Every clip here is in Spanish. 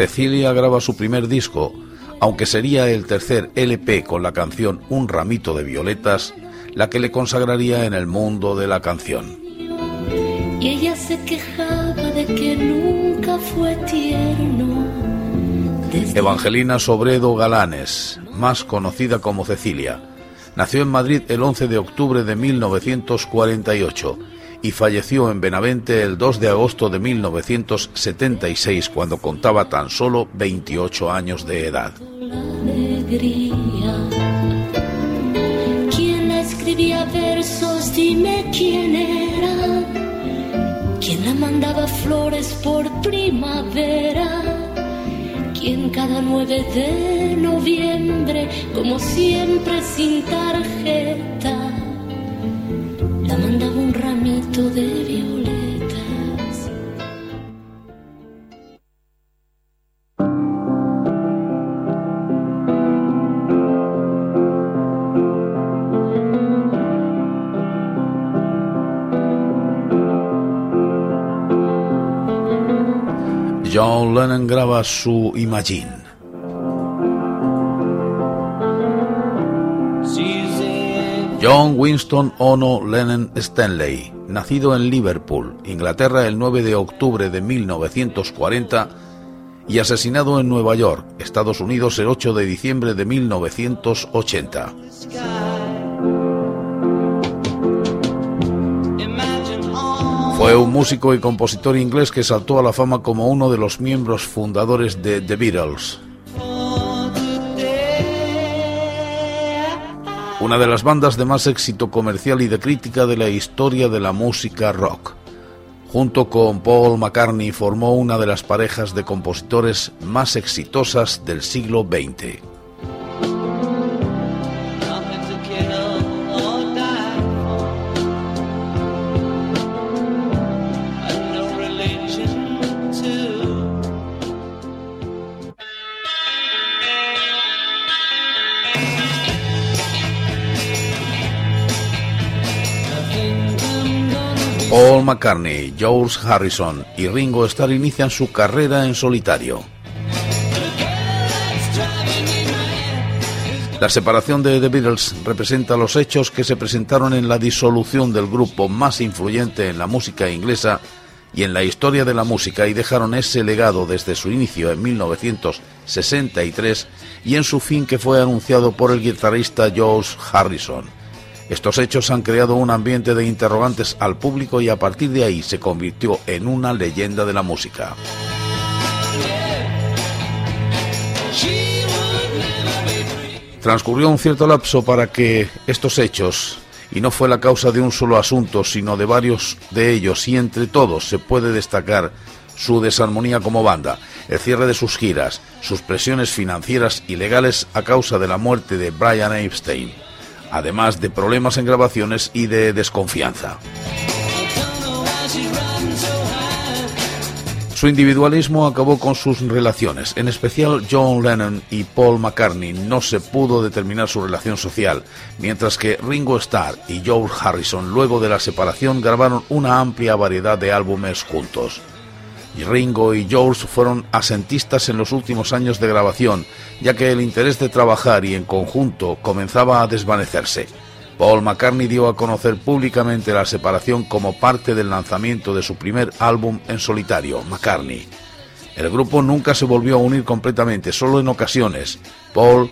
Cecilia graba su primer disco, aunque sería el tercer LP con la canción Un ramito de violetas, la que le consagraría en el mundo de la canción. Y ella se quejaba de que nunca fue tierno. Evangelina Sobredo Galanes, más conocida como Cecilia, nació en Madrid el 11 de octubre de 1948 y falleció en Benavente el 2 de agosto de 1976 cuando contaba tan solo 28 años de edad. ¿Quién escribía versos? Dime quién era. ¿Quién la mandaba flores por primavera? ¿Quién cada 9 de noviembre, como siempre sin tarjeta? De violetas. John Lennon graba su Imagine John Winston Ono Lennon Stanley, nacido en Liverpool, Inglaterra, el 9 de octubre de 1940 y asesinado en Nueva York, Estados Unidos, el 8 de diciembre de 1980. Fue un músico y compositor inglés que saltó a la fama como uno de los miembros fundadores de The Beatles. Una de las bandas de más éxito comercial y de crítica de la historia de la música rock. Junto con Paul McCartney formó una de las parejas de compositores más exitosas del siglo XX. Paul McCartney, George Harrison y Ringo Starr inician su carrera en solitario. La separación de The Beatles representa los hechos que se presentaron en la disolución del grupo más influyente en la música inglesa y en la historia de la música y dejaron ese legado desde su inicio en 1963 y en su fin que fue anunciado por el guitarrista George Harrison. Estos hechos han creado un ambiente de interrogantes al público y a partir de ahí se convirtió en una leyenda de la música. Transcurrió un cierto lapso para que estos hechos, y no fue la causa de un solo asunto, sino de varios de ellos, y entre todos se puede destacar su desarmonía como banda, el cierre de sus giras, sus presiones financieras y legales a causa de la muerte de Brian Epstein además de problemas en grabaciones y de desconfianza. Su individualismo acabó con sus relaciones, en especial John Lennon y Paul McCartney no se pudo determinar su relación social, mientras que Ringo Starr y George Harrison luego de la separación grabaron una amplia variedad de álbumes juntos. Ringo y George fueron asentistas en los últimos años de grabación, ya que el interés de trabajar y en conjunto comenzaba a desvanecerse. Paul McCartney dio a conocer públicamente la separación como parte del lanzamiento de su primer álbum en solitario, McCartney. El grupo nunca se volvió a unir completamente, solo en ocasiones. Paul,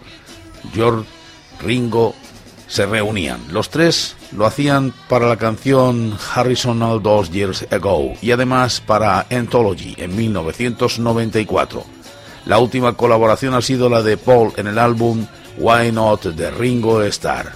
George, Ringo se reunían. Los tres lo hacían para la canción Harrison All Those Years Ago y además para Anthology en 1994. La última colaboración ha sido la de Paul en el álbum Why Not de Ringo Starr.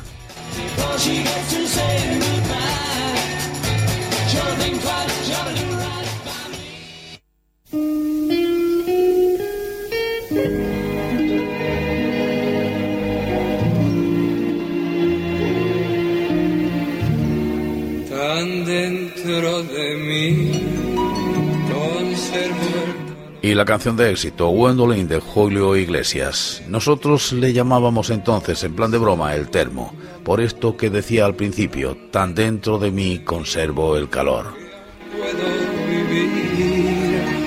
Y la canción de éxito Gwendolyn de Julio Iglesias. Nosotros le llamábamos entonces, en plan de broma, el termo, por esto que decía al principio, tan dentro de mí conservo el calor.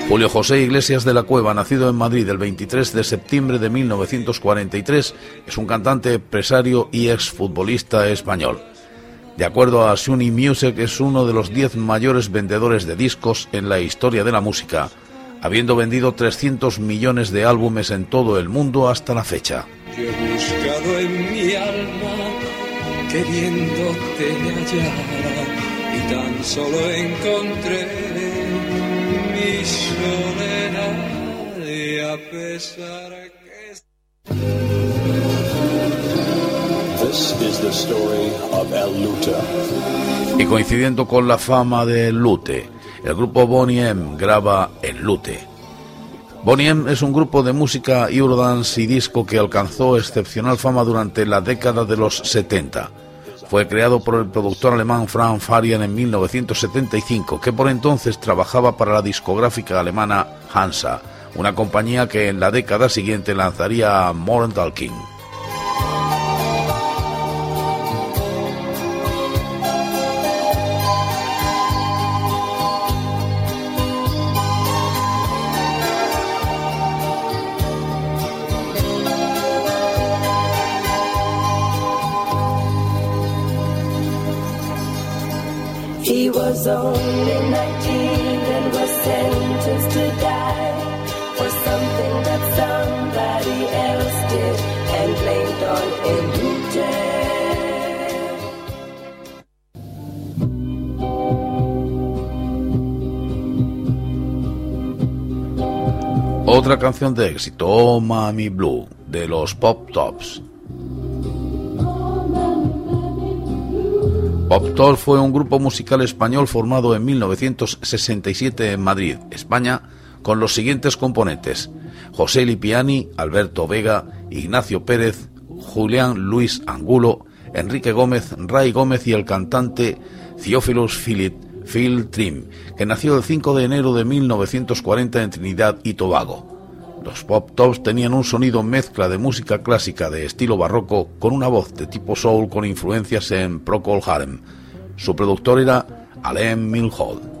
Julio José Iglesias de la Cueva, nacido en Madrid el 23 de septiembre de 1943, es un cantante, empresario y exfutbolista español. De acuerdo a Sony Music, es uno de los 10 mayores vendedores de discos en la historia de la música habiendo vendido 300 millones de álbumes en todo el mundo hasta la fecha. Yo he buscado en mi alma queriéndote hallar y tan solo encontré mi soledad y a pesar que This is the story of El Lute. Y coincidiendo con la fama de Lute, el grupo Bonnie M graba El Lute. Bonnie M es un grupo de música Eurodance y disco que alcanzó excepcional fama durante la década de los 70. Fue creado por el productor alemán Frank Farian en 1975, que por entonces trabajaba para la discográfica alemana Hansa, una compañía que en la década siguiente lanzaría Mortal King. Otra canción de éxito, Oh Mami Blue, de los Pop Tops. Pop Tops fue un grupo musical español formado en 1967 en Madrid, España, con los siguientes componentes: José Lipiani, Alberto Vega, Ignacio Pérez, Julián Luis Angulo, Enrique Gómez, Ray Gómez y el cantante Theophilus Philip Phil Trim, que nació el 5 de enero de 1940 en Trinidad y Tobago. Los pop tops tenían un sonido mezcla de música clásica de estilo barroco con una voz de tipo soul con influencias en Procol Harum. Su productor era Alain Milhaud.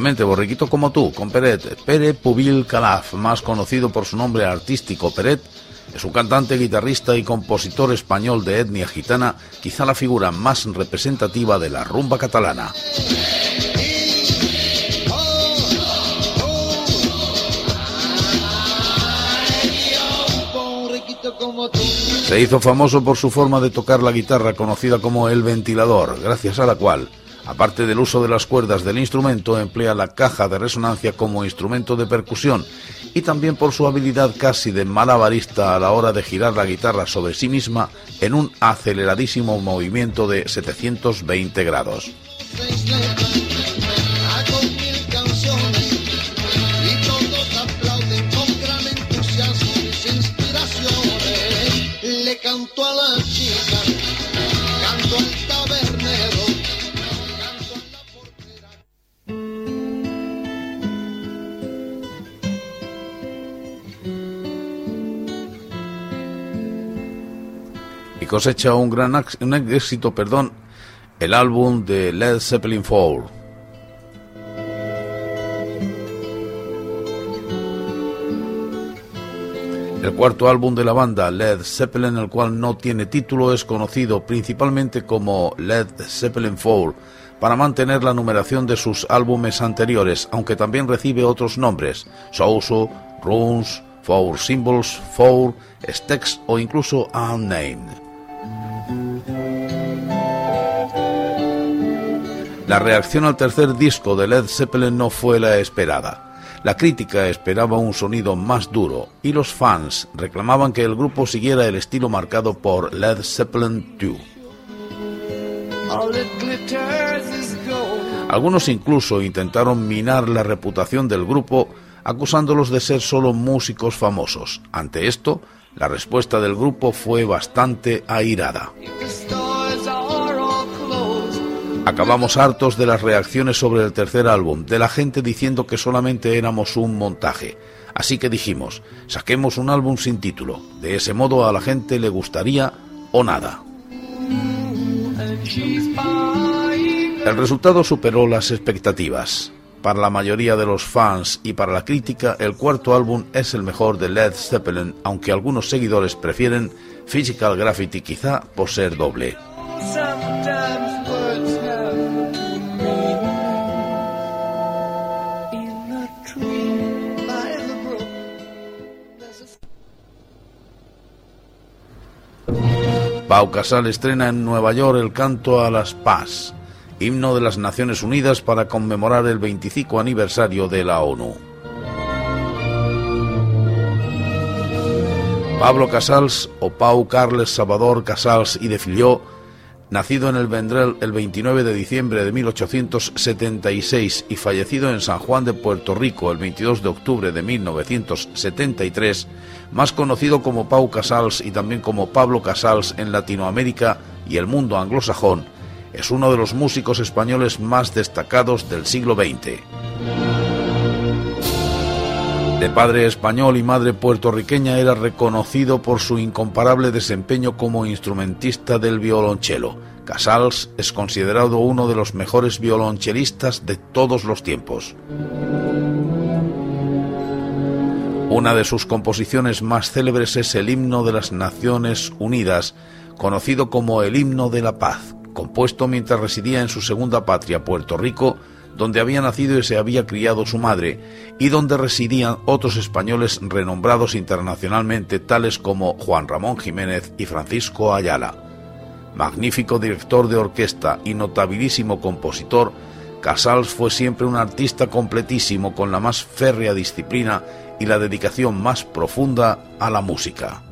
Efectivamente, borriquito como tú, con Peret. Pere Pubil Calaf, más conocido por su nombre artístico Peret, es un cantante, guitarrista y compositor español de etnia gitana, quizá la figura más representativa de la rumba catalana. Se hizo famoso por su forma de tocar la guitarra conocida como el ventilador, gracias a la cual, aparte del uso de las cuerdas del instrumento, emplea la caja de resonancia como instrumento de percusión y también por su habilidad casi de malabarista a la hora de girar la guitarra sobre sí misma en un aceleradísimo movimiento de 720 grados. Cosecha un gran éxito perdón, el álbum de Led Zeppelin 4. El cuarto álbum de la banda, Led Zeppelin, el cual no tiene título, es conocido principalmente como Led Zeppelin 4 para mantener la numeración de sus álbumes anteriores, aunque también recibe otros nombres, Souso, Runes, Four Symbols, Four, Stex o incluso Unnamed. La reacción al tercer disco de Led Zeppelin no fue la esperada. La crítica esperaba un sonido más duro y los fans reclamaban que el grupo siguiera el estilo marcado por Led Zeppelin 2. Algunos incluso intentaron minar la reputación del grupo acusándolos de ser solo músicos famosos. Ante esto, la respuesta del grupo fue bastante airada. Acabamos hartos de las reacciones sobre el tercer álbum, de la gente diciendo que solamente éramos un montaje. Así que dijimos, saquemos un álbum sin título. De ese modo a la gente le gustaría o nada. El resultado superó las expectativas. Para la mayoría de los fans y para la crítica, el cuarto álbum es el mejor de Led Zeppelin, aunque algunos seguidores prefieren Physical Graffiti quizá por ser doble. Pau Casal estrena en Nueva York el canto a las paz, himno de las Naciones Unidas para conmemorar el 25 aniversario de la ONU. Pablo Casals o Pau Carles Salvador Casals y de Filió nacido en el Vendrell el 29 de diciembre de 1876 y fallecido en San Juan de Puerto Rico el 22 de octubre de 1973, más conocido como Pau Casals y también como Pablo Casals en Latinoamérica y el mundo anglosajón, es uno de los músicos españoles más destacados del siglo XX. De padre español y madre puertorriqueña era reconocido por su incomparable desempeño como instrumentista del violonchelo. Casals es considerado uno de los mejores violonchelistas de todos los tiempos. Una de sus composiciones más célebres es el himno de las Naciones Unidas, conocido como el himno de la paz, compuesto mientras residía en su segunda patria, Puerto Rico, donde había nacido y se había criado su madre, y donde residían otros españoles renombrados internacionalmente tales como Juan Ramón Jiménez y Francisco Ayala. Magnífico director de orquesta y notabilísimo compositor, Casals fue siempre un artista completísimo con la más férrea disciplina y la dedicación más profunda a la música.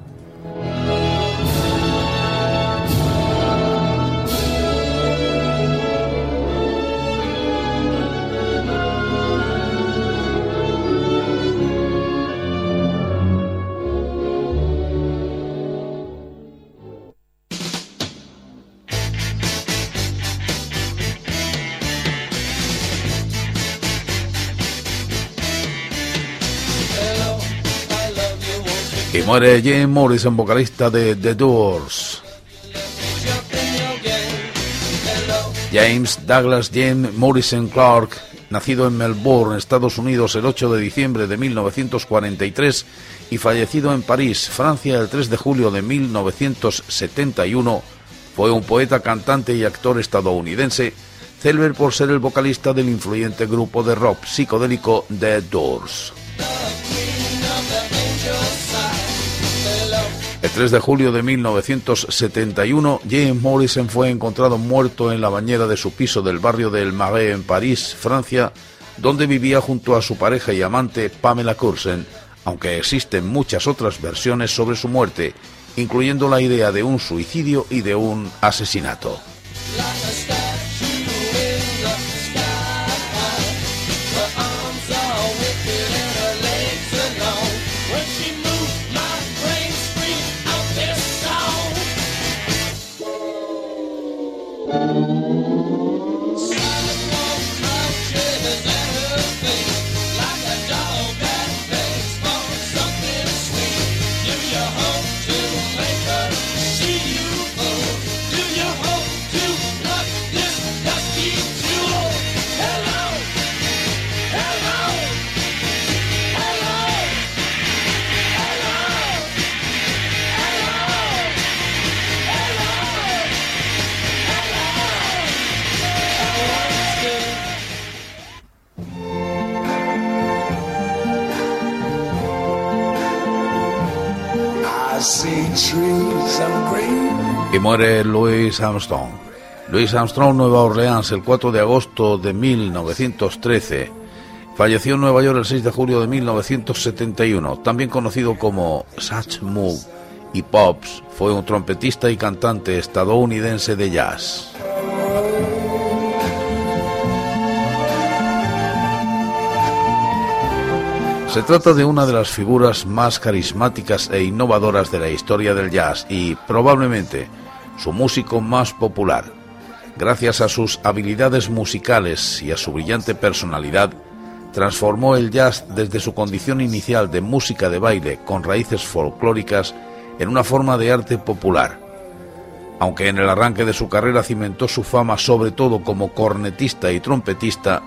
Muere Jim Morrison, vocalista de The Doors. James Douglas James Morrison Clark, nacido en Melbourne, Estados Unidos, el 8 de diciembre de 1943 y fallecido en París, Francia, el 3 de julio de 1971, fue un poeta, cantante y actor estadounidense, célebre por ser el vocalista del influyente grupo de rock psicodélico The Doors. 3 de julio de 1971, James Morrison fue encontrado muerto en la bañera de su piso del barrio del Marais en París, Francia, donde vivía junto a su pareja y amante Pamela Cursen, aunque existen muchas otras versiones sobre su muerte, incluyendo la idea de un suicidio y de un asesinato. Louis Armstrong. Louis Armstrong, Nueva Orleans, el 4 de agosto de 1913. Falleció en Nueva York el 6 de julio de 1971. También conocido como Satch Moog y Pops, fue un trompetista y cantante estadounidense de jazz. Se trata de una de las figuras más carismáticas e innovadoras de la historia del jazz y probablemente su músico más popular. Gracias a sus habilidades musicales y a su brillante personalidad, transformó el jazz desde su condición inicial de música de baile con raíces folclóricas en una forma de arte popular. Aunque en el arranque de su carrera cimentó su fama sobre todo como cornetista y trompetista,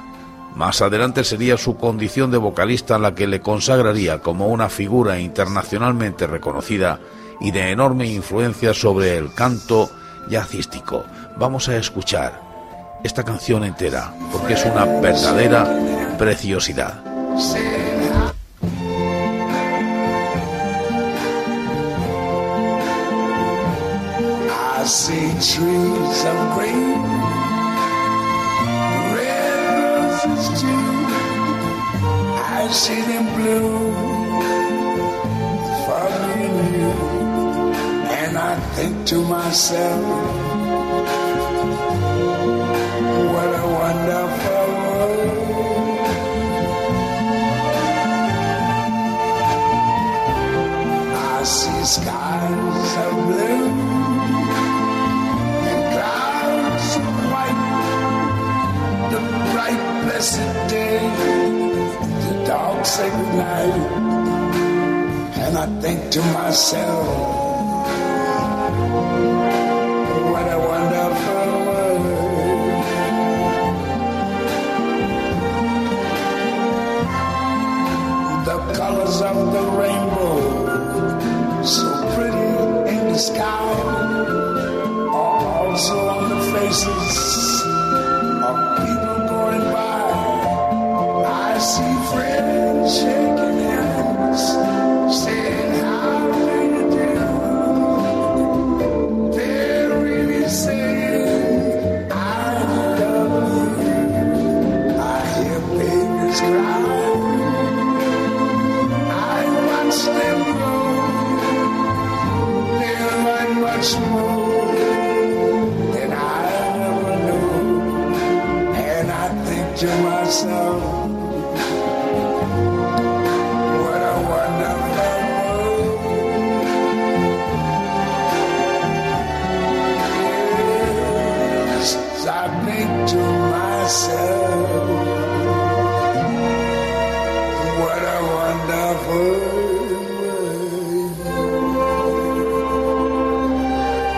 más adelante sería su condición de vocalista la que le consagraría como una figura internacionalmente reconocida y de enorme influencia sobre el canto jazzístico. Vamos a escuchar esta canción entera porque es una verdadera preciosidad. Think to myself, what a wonderful world. I see skies of blue and clouds of white, the bright blessed day dog say goodnight, and I think to myself, on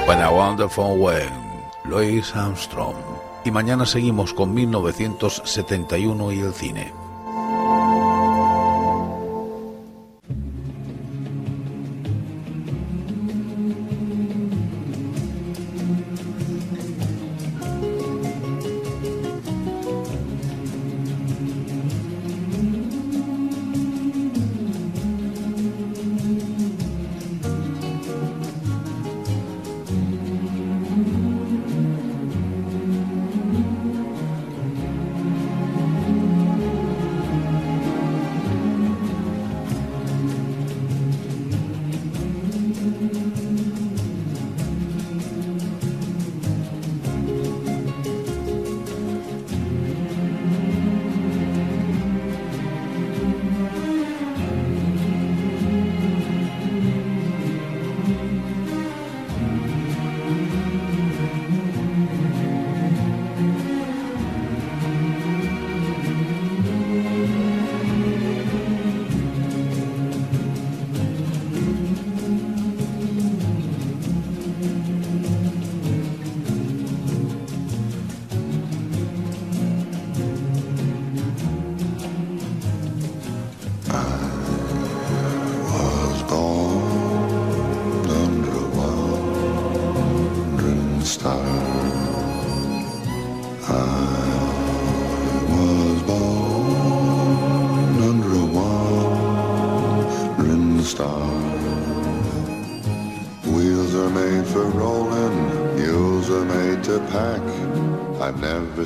faces Wonderful When, Louis Armstrong. Y mañana seguimos con 1971 y el cine.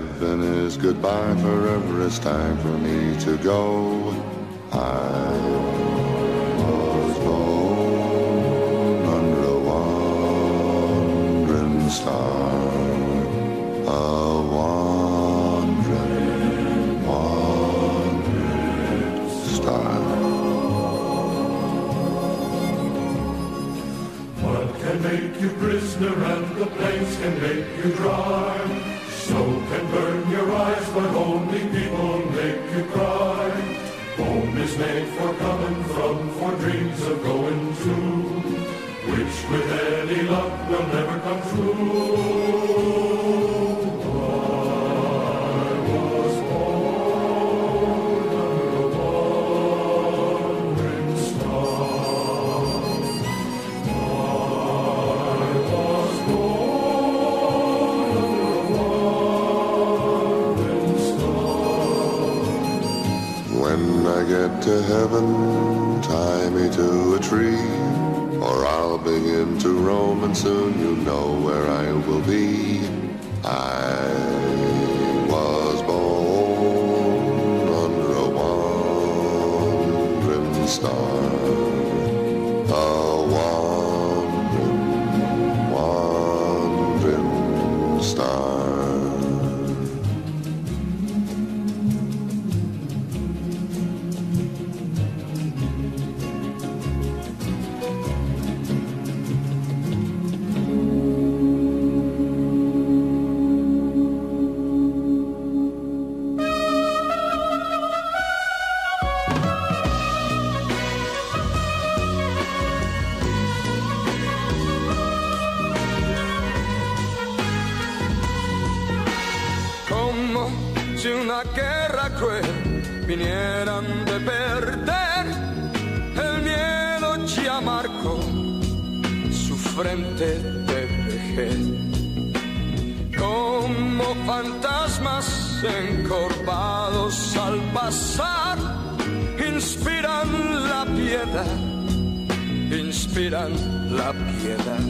Heaven is goodbye, forever it's time for me to go. I was born under a wandering star. A wandering, wandering star. Mud can make you prisoner and the plains can make you dry. But only people make you cry. Home is made for coming from, for dreams of going to, which with any luck will never come true. To heaven, tie me to a tree, or I'll begin to roam, and soon you know where I will be. Una guerra cruel vinieran de perder. El miedo ya marcó su frente de vejez. Como fantasmas encorvados al pasar, inspiran la piedad, inspiran la piedad.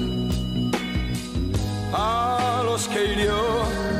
A los que hirió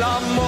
el.